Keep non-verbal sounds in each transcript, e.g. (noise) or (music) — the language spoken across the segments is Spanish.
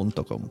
on takom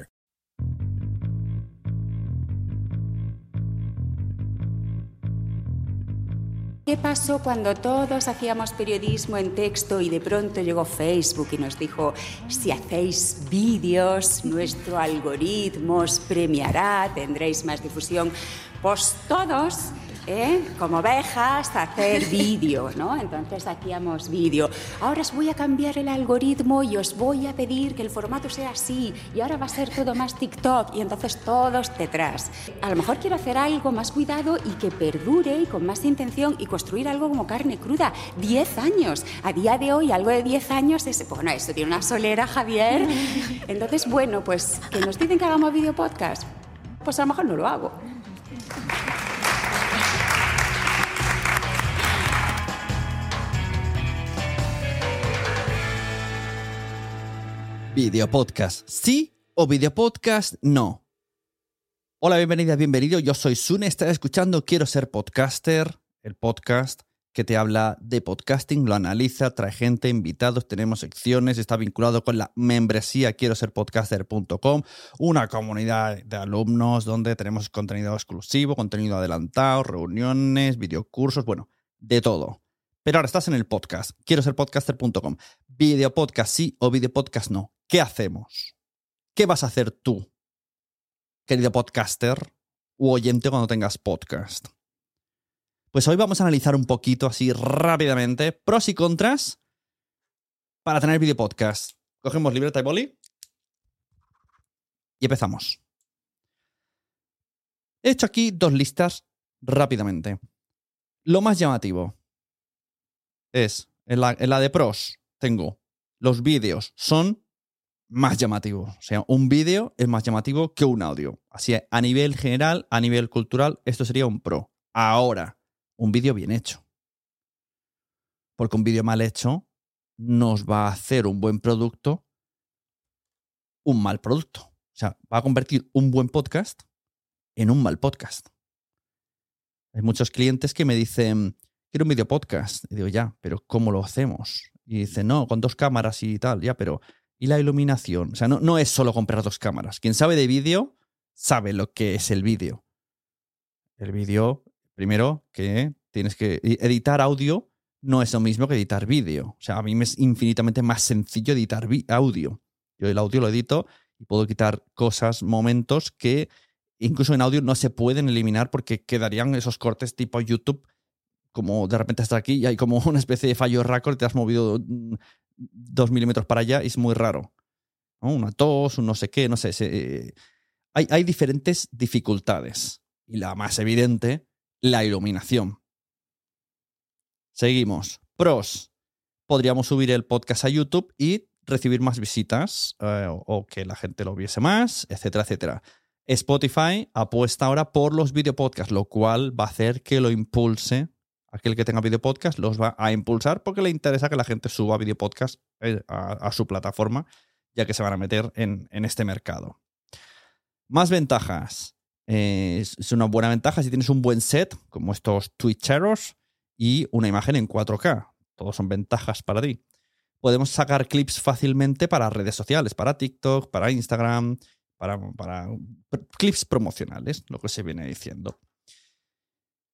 ¿Qué pasó cuando todos hacíamos periodismo en texto y de pronto llegó Facebook y nos dijo, si hacéis vídeos, nuestro algoritmo os premiará, tendréis más difusión? Pues todos ¿eh? como ovejas, hacer vídeo, ¿no? Entonces hacíamos vídeo. Ahora os voy a cambiar el algoritmo y os voy a pedir que el formato sea así y ahora va a ser todo más TikTok y entonces todos detrás. A lo mejor quiero hacer algo más cuidado y que perdure y con más intención y construir algo como carne cruda. Diez años. A día de hoy algo de diez años es, bueno, esto tiene una solera, Javier. Entonces, bueno, pues que nos dicen que hagamos video podcast. Pues a lo mejor no lo hago. Video podcast, sí o video podcast, no. Hola, bienvenida, bienvenido. Yo soy Sune, estás escuchando Quiero ser podcaster, el podcast que te habla de podcasting, lo analiza, trae gente, invitados, tenemos secciones, está vinculado con la membresía quiero ser podcaster.com, una comunidad de alumnos donde tenemos contenido exclusivo, contenido adelantado, reuniones, videocursos, bueno, de todo. Pero ahora estás en el podcast, quiero ser podcaster.com. Video podcast sí o video podcast no. ¿Qué hacemos? ¿Qué vas a hacer tú, querido podcaster u oyente cuando tengas podcast? Pues hoy vamos a analizar un poquito así rápidamente pros y contras para tener video podcast. Cogemos libreta y boli y empezamos. He hecho aquí dos listas rápidamente. Lo más llamativo es, en la, en la de pros, tengo los vídeos son más llamativos. O sea, un vídeo es más llamativo que un audio. Así, a nivel general, a nivel cultural, esto sería un pro. Ahora, un vídeo bien hecho. Porque un vídeo mal hecho nos va a hacer un buen producto un mal producto. O sea, va a convertir un buen podcast en un mal podcast. Hay muchos clientes que me dicen, quiero un video podcast. Y digo, ya, pero ¿cómo lo hacemos? Y dicen, no, con dos cámaras y tal, ya, pero ¿y la iluminación? O sea, no, no es solo comprar dos cámaras. Quien sabe de vídeo sabe lo que es el vídeo. El vídeo Primero, que tienes que editar audio no es lo mismo que editar vídeo. O sea, a mí me es infinitamente más sencillo editar audio. Yo el audio lo edito y puedo quitar cosas, momentos que incluso en audio no se pueden eliminar porque quedarían esos cortes tipo YouTube, como de repente estás aquí y hay como una especie de fallo record, te has movido mm, dos milímetros para allá es muy raro. Una tos, un no sé qué, no sé. Eh, hay, hay diferentes dificultades. Y la más evidente la iluminación. Seguimos. Pros. Podríamos subir el podcast a YouTube y recibir más visitas eh, o que la gente lo viese más, etcétera, etcétera. Spotify apuesta ahora por los videopodcasts, lo cual va a hacer que lo impulse. Aquel que tenga videopodcast los va a impulsar porque le interesa que la gente suba videopodcast eh, a, su plataforma, ya que se van a meter en, este mercado. Más ventajas. Eh, es una buena ventaja si tienes un buen set, como estos Twitcheros, y una imagen en 4K. Todos son ventajas para ti. Podemos sacar clips fácilmente para redes sociales, para TikTok, para Instagram, para clips promocionales, lo que se viene diciendo.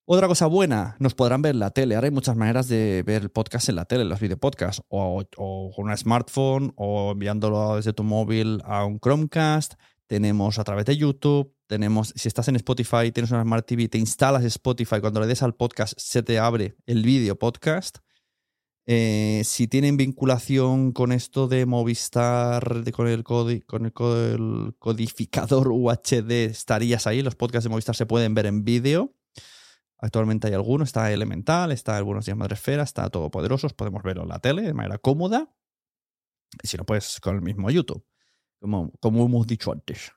Otra cosa buena, nos podrán ver en la tele. Ahora hay muchas maneras de ver el podcast en la tele, los videopodcasts, o, o con un smartphone, o enviándolo desde tu móvil a un Chromecast. Tenemos a través de YouTube, tenemos, si estás en Spotify, tienes una Smart TV, te instalas Spotify, cuando le des al podcast se te abre el vídeo podcast. Eh, si tienen vinculación con esto de Movistar, con, el con el, codificador (laughs) UHD, estarías ahí. Los podcasts de Movistar se pueden ver en vídeo. Actualmente hay algunos, está Elemental, está algunos días Madresfera, está Todopoderosos, podemos verlo en la tele de manera cómoda. Y si no, pues con el mismo YouTube, como, como hemos dicho antes.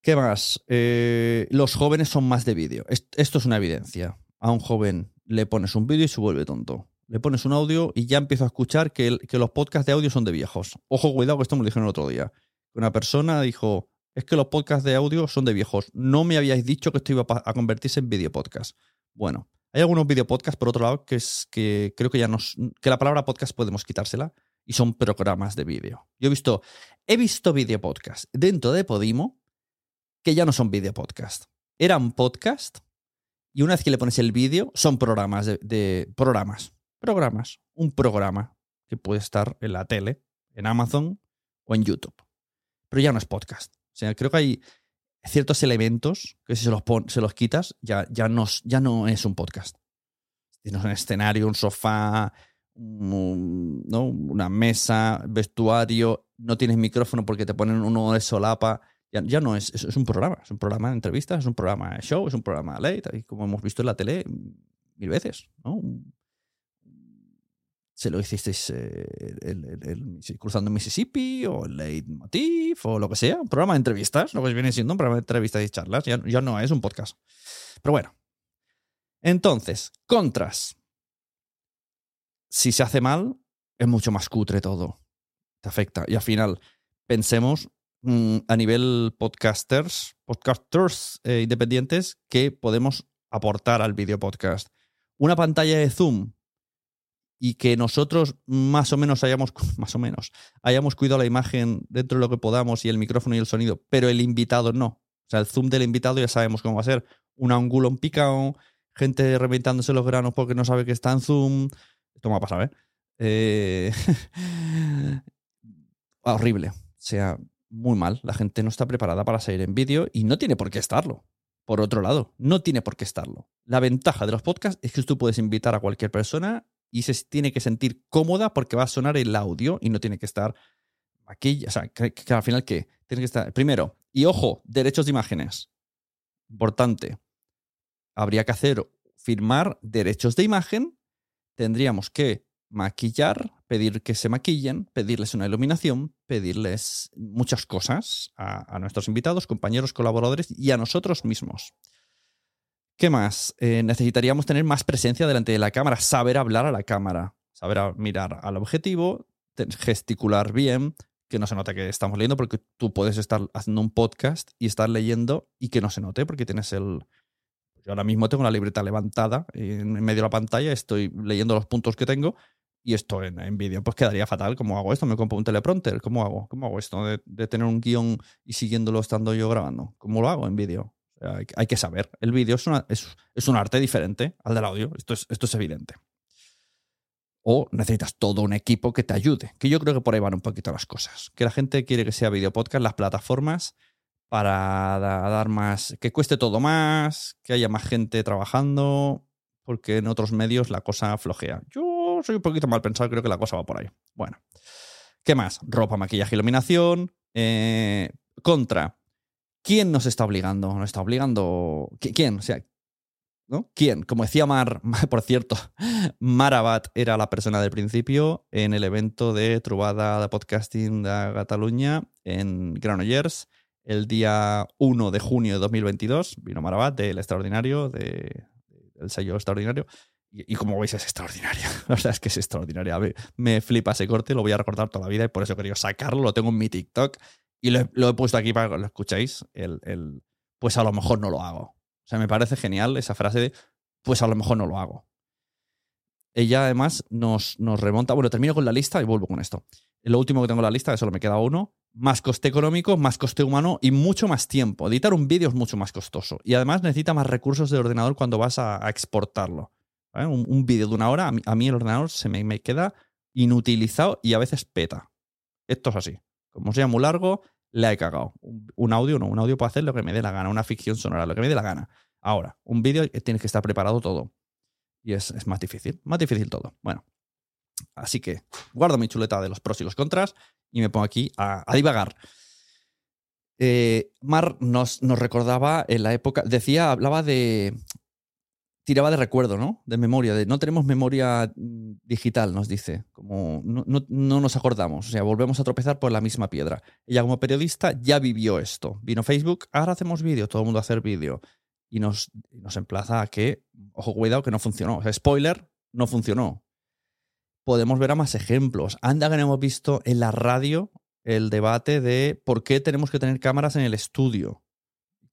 ¿Qué más? Eh, los jóvenes son más de vídeo. Esto es una evidencia. A un joven le pones un vídeo y se vuelve tonto. Le pones un audio y ya empiezo a escuchar que, los podcasts de audio son de viejos. Ojo, cuidado, que esto me lo dijeron el otro día. Una persona dijo, es que los podcasts de audio son de viejos. No me habíais dicho que esto iba a convertirse en video podcast. Bueno, hay algunos video podcasts, por otro lado, que es que creo que ya nos. que la palabra podcast podemos quitársela y son programas de vídeo. Yo he visto, he visto video podcast dentro de Podimo que ya no son video podcast. Eran podcast y una vez que le pones el vídeo, son programas de, programas. Programas. Un programa que puede estar en la tele, en Amazon o en YouTube. Pero ya no es podcast. Sea, creo que hay ciertos elementos que si se los, quitas, ya, ya, no, ya no es un podcast. Tienes un escenario, un sofá, ¿no? una mesa, vestuario, no tienes micrófono porque te ponen uno de solapa ya, no es, es, un programa, es un programa de entrevistas, es un programa de show, es un programa de late, como hemos visto en la tele mil veces, ¿no? Se lo hicisteis eh, el, cruzando Mississippi o el Late Motif o lo que sea, un programa de entrevistas, lo que viene siendo un programa de entrevistas y charlas, ya, ya no es un podcast. Pero bueno. Entonces, contras. Si se hace mal, es mucho más cutre todo. Te afecta. Y al final, pensemos Mm, a nivel podcasters, podcasters eh, independientes que podemos aportar al video podcast. una pantalla de Zoom y que nosotros más o menos hayamos, (laughs) más o menos, hayamos cuidado la imagen dentro de lo que podamos y el micrófono y el sonido, pero el invitado no. O sea, el zoom del invitado ya sabemos cómo va a ser. Un ángulo en picado, gente reventándose los granos porque no sabe que está en zoom. Esto me ha pasado, ¿eh? eh (laughs) horrible. O sea, muy mal. La gente no está preparada para salir en vídeo y no tiene por qué estarlo. Por otro lado, no tiene por qué estarlo. La ventaja de los podcasts es que tú puedes invitar a cualquier persona y se tiene que sentir cómoda porque va a sonar el audio y no tiene que estar aquí. O sea, que, al final, ¿qué? Tiene que estar. Primero, y ojo, derechos de imágenes. Importante. Habría que hacer, firmar derechos de imagen. Tendríamos que maquillar, pedir que se maquillen, pedirles una iluminación, pedirles muchas cosas a, nuestros invitados, compañeros, colaboradores y a nosotros mismos. ¿Qué más? Eh, necesitaríamos tener más presencia delante de la cámara, saber hablar a la cámara, saber mirar al objetivo, gesticular bien, que no se note que estamos leyendo, porque tú puedes estar haciendo un podcast y estar leyendo y que no se note, porque tienes el, yo ahora mismo tengo una libreta levantada en medio de la pantalla, estoy leyendo los puntos que tengo y esto en, vídeo, pues quedaría fatal. ¿Cómo hago esto? ¿Me compro un teleprompter? ¿Cómo hago? ¿Cómo hago esto de, tener un guion y siguiéndolo estando yo grabando? ¿Cómo lo hago en vídeo? Hay, que saber. El vídeo es, es, un arte diferente al del audio. Esto es, esto es evidente. O necesitas todo un equipo que te ayude. Que yo creo que por ahí van un poquito las cosas. Que la gente quiere que sea video podcast, las plataformas, para dar más. que cueste todo más, que haya más gente trabajando, porque en otros medios la cosa flojea. Yo soy un poquito mal pensado, creo que la cosa va por ahí. Bueno. ¿Qué más? Ropa, maquillaje, iluminación. Eh, contra. ¿Quién nos está obligando? ¿Nos está obligando? ¿Quién? O sea, ¿no? ¿Quién? Como decía Mar, (laughs) por cierto, Marabat era la persona del principio en el evento de Trubada de Podcasting de Cataluña en Granollers el día 1 de junio de 2022. Vino Marabat del Extraordinario, de, del sello Extraordinario, y, como veis es extraordinaria. (laughs) La verdad es que es extraordinaria. Me flipa ese corte, lo voy a recordar toda la vida y por eso he querido sacarlo. Lo tengo en mi TikTok y lo he, puesto aquí para que lo escuchéis. El, pues a lo mejor no lo hago. O sea, me parece genial esa frase de pues a lo mejor no lo hago. Ella además nos, nos remonta. Bueno, termino con la lista y vuelvo con esto. Lo último que tengo en la lista, solo me queda uno, más coste económico, más coste humano y mucho más tiempo. Editar un vídeo es mucho más costoso. Y además necesita más recursos de ordenador cuando vas a exportarlo. Un, vídeo de una hora, a mí, el ordenador se me, queda inutilizado y a veces peta. Esto es así. Como sea muy largo, le he cagado. Un, audio no, un audio puede hacer lo que me dé la gana, una ficción sonora, lo que me dé la gana. Ahora, un vídeo eh, tiene que estar preparado todo. Y es, más difícil, más difícil todo. Bueno, así que guardo mi chuleta de los pros y los contras y me pongo aquí a, divagar. Eh, Mar nos, nos, recordaba en la época, decía, hablaba de, tiraba de recuerdo, ¿no? De memoria, de no tenemos memoria mm, digital, nos dice, como no, nos acordamos, o sea, volvemos a tropezar por la misma piedra. Ella como periodista ya vivió esto. Vino Facebook, ahora hacemos vídeo, todo el mundo a hacer vídeo. Y nos, nos emplaza a que, ojo, cuidado, que no funcionó. Spoiler, no funcionó. Podemos ver a más ejemplos. Anda que hemos visto en la radio el debate de por qué tenemos que tener cámaras en el estudio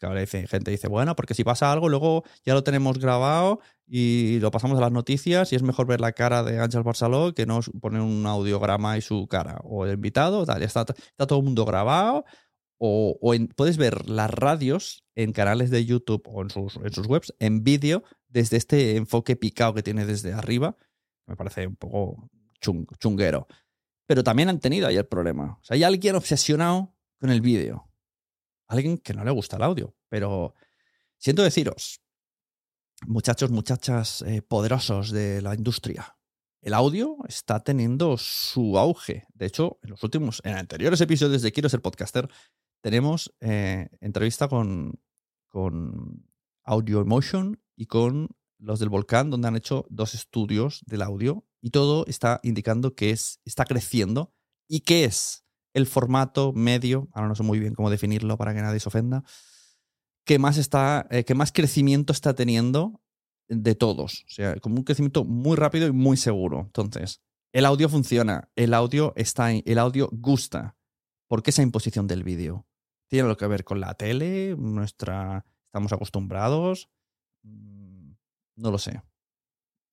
ahora dice, gente dice, bueno, porque si pasa algo, luego ya lo tenemos grabado y lo pasamos a las noticias y es mejor ver la cara de Ángel Barceló que no poner un audiograma y su cara. O el invitado, tal, ya está, está todo el mundo grabado. O, puedes ver las radios en canales de YouTube o en sus, en sus webs en vídeo desde este enfoque picado que tiene desde arriba. Me parece un poco chunguero. Pero también han tenido ahí el problema. O sea, hay alguien obsesionado con el vídeo alguien que no le gusta el audio. Pero siento deciros, muchachos, muchachas eh, poderosos de la industria, el audio está teniendo su auge. De hecho, en los últimos, en anteriores episodios de Quiero ser podcaster, tenemos eh, entrevista con, con Audio Emotion y con los del Volcán, donde han hecho dos estudios del audio y todo está indicando que es, está creciendo y que es el formato medio, ahora no sé muy bien cómo definirlo para que nadie se ofenda, que más, está, eh, más crecimiento está teniendo de todos. O sea, como un crecimiento muy rápido y muy seguro. Entonces, el audio funciona, el audio está el audio gusta. ¿Por qué esa imposición del vídeo? ¿Tiene algo que ver con la tele? Nuestra. ¿Estamos acostumbrados? Mm, no lo sé.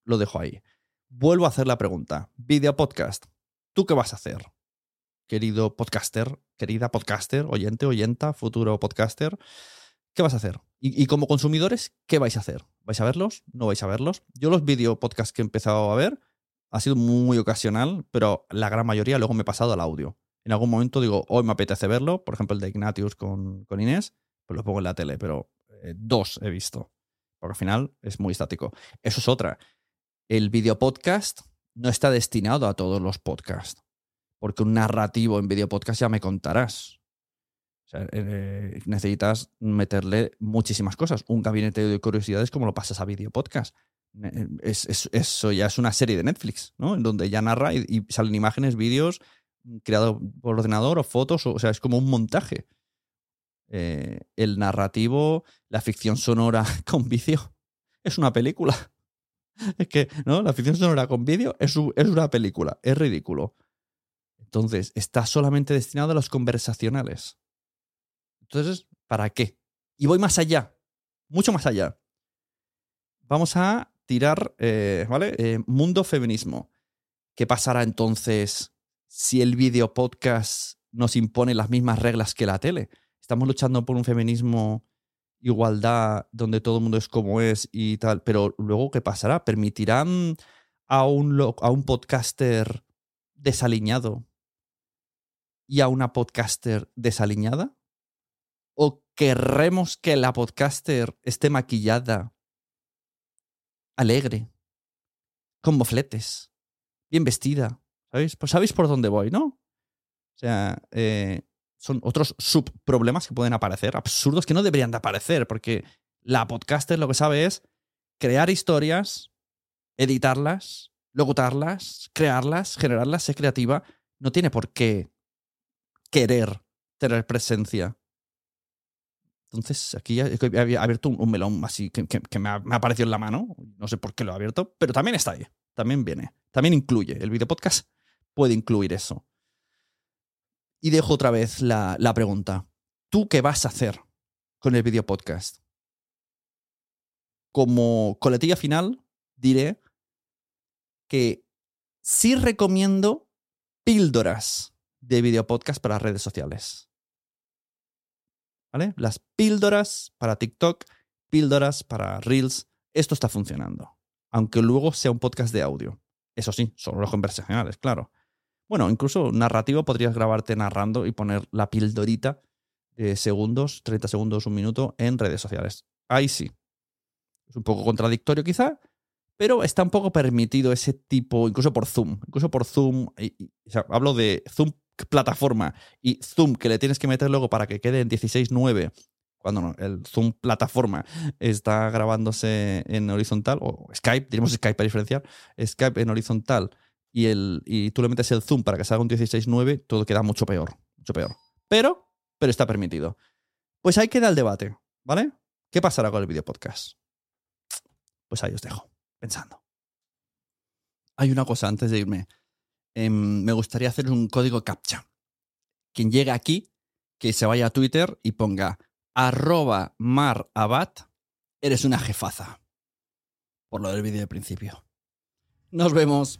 lo dejo ahí. Vuelvo a hacer la pregunta. Video podcast. ¿Tú qué vas a hacer? Querido podcaster, querida podcaster, oyente, oyenta, futuro podcaster, ¿qué vas a hacer? Y, como consumidores, ¿qué vais a hacer? ¿Vais a verlos? ¿No vais a verlos? Yo los video podcasts que he empezado a ver ha sido muy ocasional, pero la gran mayoría luego me he pasado al audio. En algún momento digo, hoy me apetece verlo, por ejemplo el de Ignatius con, con Inés, pues lo pongo en la tele, pero eh, dos he visto, porque al final es muy estático. Eso es otra. El video podcast no está destinado a todos los podcasts, porque un narrativo en video podcast ya me contarás. Sea, eh, necesitas meterle muchísimas cosas. Un gabinete de curiosidades como lo pasas a video podcast. Eh, es- es- eso ya es una serie de Netflix, ¿no? En donde ya narra y, salen imágenes, vídeos creados por ordenador o fotos, o, sea, es como un montaje. Eh, el narrativo, la ficción sonora (laughs) con vídeo, es una película. (laughs) Es que, ¿no? La ficción sonora con vídeo es, es una película, es ridículo. Entonces, está solamente destinado a los conversacionales. Entonces, ¿para qué? Y voy más allá, mucho más allá. Vamos a tirar, eh, ¿vale? Eh, mundo feminismo. ¿Qué pasará entonces si el video podcast nos impone las mismas reglas que la tele? Estamos luchando por un feminismo, igualdad, donde todo el mundo es como es y tal, pero luego, ¿qué pasará? ¿Permitirán a un, a un podcaster desaliñado y a una podcaster desaliñada? ¿O querremos que la podcaster esté maquillada, alegre, con mofletes, bien vestida? ¿Sabéis? Pues sabéis por dónde voy, ¿no? O sea, eh, son otros subproblemas que pueden aparecer, absurdos que no deberían de aparecer, porque la podcaster lo que sabe es crear historias, editarlas, locutarlas, crearlas, generarlas, ser creativa. No tiene por qué querer tener presencia. Entonces, aquí ya- he abierto un, melón así que, me ha aparecido en la mano. No sé por qué lo he abierto, pero también está ahí. También viene. También incluye. El video podcast puede incluir eso. Y dejo otra vez la, la pregunta. ¿Tú qué vas a hacer con el video podcast? Como coletilla final, diré que sí recomiendo píldoras de video podcast para redes sociales. ¿Vale? Las píldoras para TikTok, píldoras para Reels. Esto está funcionando. Aunque luego sea un podcast de audio. Eso sí, son los conversacionales, claro. Bueno, incluso narrativo podrías grabarte narrando y poner la pildorita de segundos, 30 segundos, un minuto en redes sociales. Ahí sí. Es un poco contradictorio quizá, pero está un poco permitido ese tipo, incluso por Zoom. Incluso por Zoom, hablo de Zoom plataforma y Zoom que le tienes que meter luego para que quede en 16.9, cuando no, el Zoom plataforma está grabándose en horizontal, o Skype, diremos Skype para diferenciar, Skype en horizontal y, el, y tú le metes el zoom para que salga un 16.9, todo queda mucho peor, mucho peor. Pero, pero está permitido. Pues ahí queda el debate, ¿vale? ¿Qué pasará con el video podcast? Pues ahí os dejo, pensando. Hay una cosa antes de irme. Em, me gustaría hacer un código captcha. Quien llegue aquí, que se vaya a Twitter y ponga arroba marabat, eres una jefaza. Por lo del vídeo de principio. Nos vemos.